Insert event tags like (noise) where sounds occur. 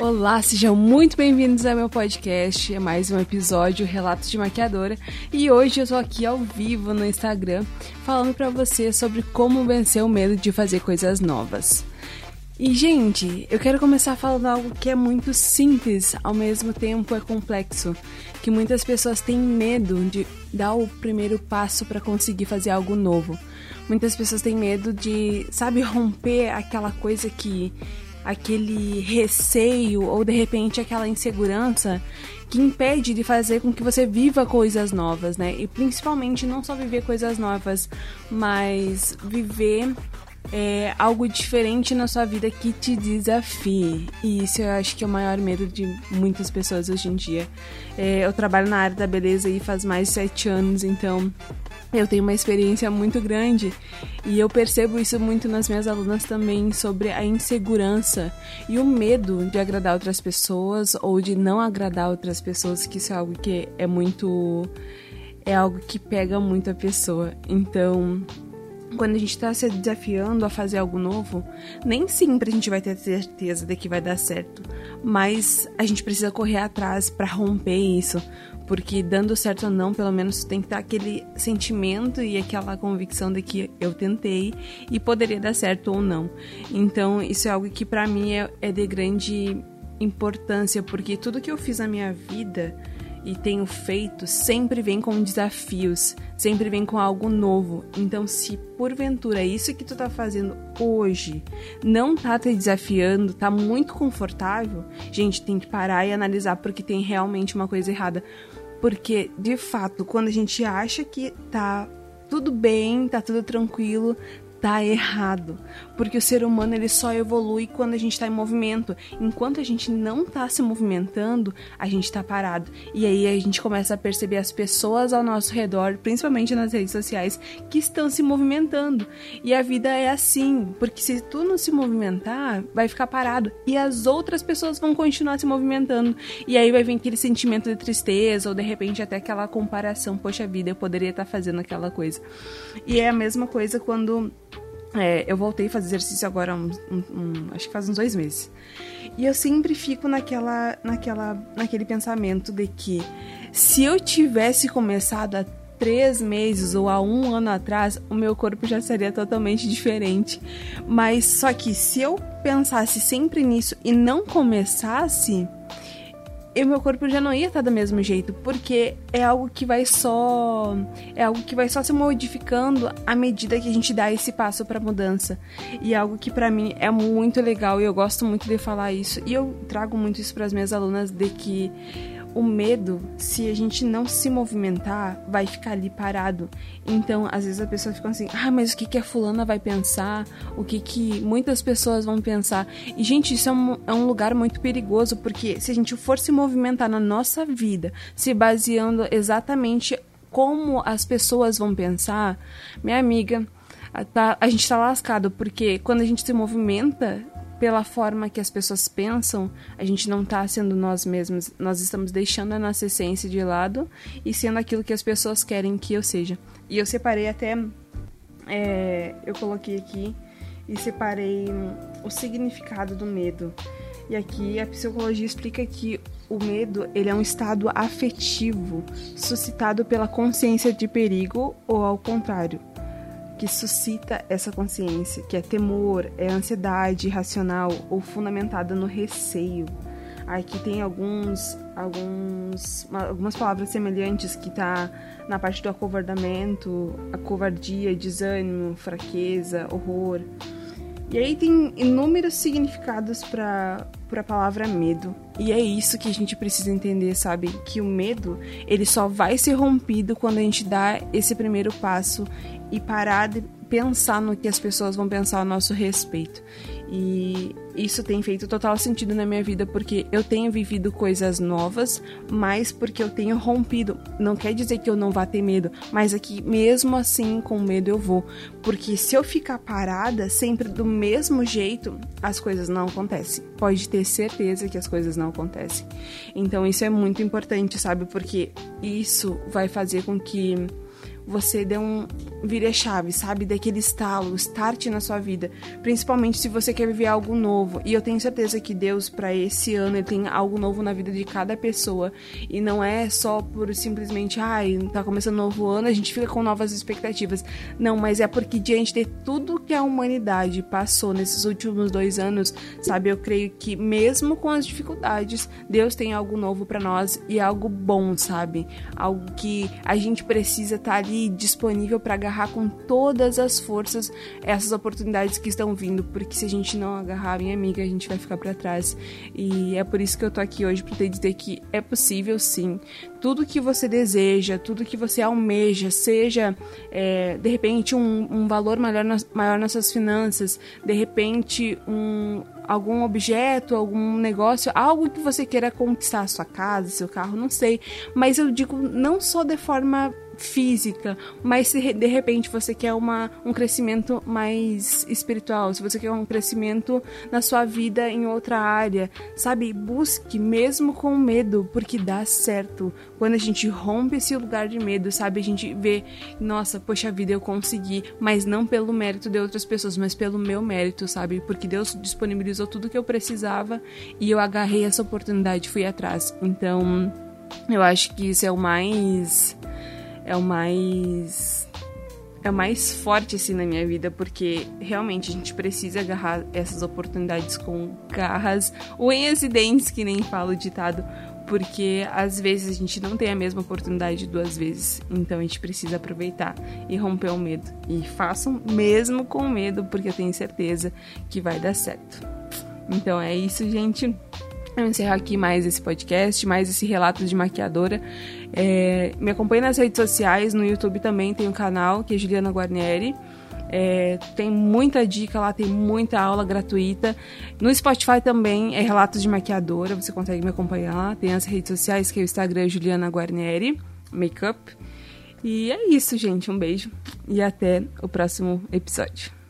Olá, sejam muito bem-vindos ao meu podcast. É mais um episódio Relatos de Maquiadora e hoje eu tô aqui ao vivo no Instagram falando para você sobre como vencer o medo de fazer coisas novas. E gente, eu quero começar falando algo que é muito simples, ao mesmo tempo é complexo, que muitas pessoas têm medo de dar o primeiro passo para conseguir fazer algo novo. Muitas pessoas têm medo de, sabe, (laughs) romper aquela coisa que aquele receio ou de repente aquela insegurança que impede de fazer com que você viva coisas novas, né? E principalmente não só viver coisas novas, mas viver é, algo diferente na sua vida que te desafie. E isso eu acho que é o maior medo de muitas pessoas hoje em dia. É, eu trabalho na área da beleza e faz mais de sete anos, então eu tenho uma experiência muito grande e eu percebo isso muito nas minhas alunas também sobre a insegurança e o medo de agradar outras pessoas ou de não agradar outras pessoas, que isso é algo que é muito é algo que pega muito a pessoa. Então, quando a gente está se desafiando a fazer algo novo, nem sempre a gente vai ter certeza de que vai dar certo, mas a gente precisa correr atrás para romper isso, porque dando certo ou não, pelo menos tem que estar aquele sentimento e aquela convicção de que eu tentei e poderia dar certo ou não. Então, isso é algo que para mim é, é de grande importância, porque tudo que eu fiz na minha vida e tenho feito sempre vem com desafios, sempre vem com algo novo. Então, se porventura isso que tu tá fazendo hoje não tá te desafiando, tá muito confortável, gente, tem que parar e analisar porque tem realmente uma coisa errada. Porque, de fato, quando a gente acha que tá tudo bem, tá tudo tranquilo, tá errado, porque o ser humano ele só evolui quando a gente está em movimento. Enquanto a gente não está se movimentando, a gente está parado. E aí a gente começa a perceber as pessoas ao nosso redor, principalmente nas redes sociais, que estão se movimentando. E a vida é assim, porque se tu não se movimentar, vai ficar parado e as outras pessoas vão continuar se movimentando. E aí vai vir aquele sentimento de tristeza ou de repente até aquela comparação, poxa vida, eu poderia estar tá fazendo aquela coisa. E é a mesma coisa quando é, eu voltei a fazer exercício agora, um, um, acho que faz uns dois meses. E eu sempre fico naquela, naquela, naquele pensamento de que se eu tivesse começado há três meses ou há um ano atrás, o meu corpo já seria totalmente diferente. Mas só que se eu pensasse sempre nisso e não começasse, e meu corpo já não ia estar do mesmo jeito, porque é algo que vai só é algo que vai só se modificando à medida que a gente dá esse passo para mudança. E é algo que para mim é muito legal e eu gosto muito de falar isso. E eu trago muito isso para as minhas alunas de que o medo, se a gente não se movimentar, vai ficar ali parado. Então, às vezes a pessoa fica assim: ah, mas o que, que a fulana vai pensar? O que, que muitas pessoas vão pensar? E, gente, isso é um, é um lugar muito perigoso, porque se a gente for se movimentar na nossa vida, se baseando exatamente como as pessoas vão pensar, minha amiga, tá, a gente tá lascado, porque quando a gente se movimenta, pela forma que as pessoas pensam, a gente não está sendo nós mesmos, nós estamos deixando a nossa essência de lado e sendo aquilo que as pessoas querem que eu seja. E eu separei até, é, eu coloquei aqui e separei o significado do medo. E aqui a psicologia explica que o medo ele é um estado afetivo suscitado pela consciência de perigo ou ao contrário, que suscita essa consciência, que é temor, é ansiedade irracional ou fundamentada no receio. Aqui tem alguns, alguns, algumas palavras semelhantes que tá na parte do acovardamento, a covardia, desânimo, fraqueza, horror. E aí tem inúmeros significados para a palavra medo. E é isso que a gente precisa entender, sabe? Que o medo, ele só vai ser rompido quando a gente dá esse primeiro passo e parar de pensar no que as pessoas vão pensar a nosso respeito. E isso tem feito total sentido na minha vida porque eu tenho vivido coisas novas, mas porque eu tenho rompido. Não quer dizer que eu não vá ter medo, mas é que mesmo assim com medo eu vou, porque se eu ficar parada sempre do mesmo jeito, as coisas não acontecem. Pode ter certeza que as coisas não acontecem. Então isso é muito importante, sabe? Porque isso vai fazer com que você dê um vira-chave, sabe? Daquele estalo, start na sua vida. Principalmente se você quer viver algo novo. E eu tenho certeza que Deus, para esse ano, ele tem algo novo na vida de cada pessoa. E não é só por simplesmente, ai, tá começando um novo ano, a gente fica com novas expectativas. Não, mas é porque diante de tudo que a humanidade passou nesses últimos dois anos, sabe? Eu creio que mesmo com as dificuldades, Deus tem algo novo para nós e algo bom, sabe? Algo que a gente precisa estar tá ali disponível para agarrar com todas as forças essas oportunidades que estão vindo, porque se a gente não agarrar, minha amiga, a gente vai ficar para trás. E é por isso que eu tô aqui hoje para te dizer que é possível sim. Tudo que você deseja, tudo que você almeja, seja é, de repente um, um valor maior, nas, maior nas suas finanças, de repente um, algum objeto, algum negócio, algo que você queira conquistar, sua casa, seu carro, não sei. Mas eu digo não só de forma física, mas se de repente você quer uma, um crescimento mais espiritual, se você quer um crescimento na sua vida em outra área, sabe? Busque mesmo com medo, porque dá certo. Quando a gente rompe esse lugar de medo, sabe? A gente vê, nossa, poxa vida, eu consegui, mas não pelo mérito de outras pessoas, mas pelo meu mérito, sabe? Porque Deus disponibilizou tudo que eu precisava e eu agarrei essa oportunidade e fui atrás. Então, eu acho que isso é o mais é o mais é o mais forte assim na minha vida, porque realmente a gente precisa agarrar essas oportunidades com garras, unhas e dentes, que nem fala o ditado, porque às vezes a gente não tem a mesma oportunidade duas vezes, então a gente precisa aproveitar e romper o medo. E façam mesmo com medo, porque eu tenho certeza que vai dar certo. Então é isso, gente. Eu encerro aqui mais esse podcast, mais esse relato de maquiadora. É, me acompanhe nas redes sociais, no YouTube também tem um canal, que é Juliana Guarnieri. É, tem muita dica lá, tem muita aula gratuita. No Spotify também é Relatos de Maquiadora, você consegue me acompanhar lá. Tem as redes sociais, que é o Instagram Juliana Guarnieri, Makeup. E é isso, gente. Um beijo e até o próximo episódio.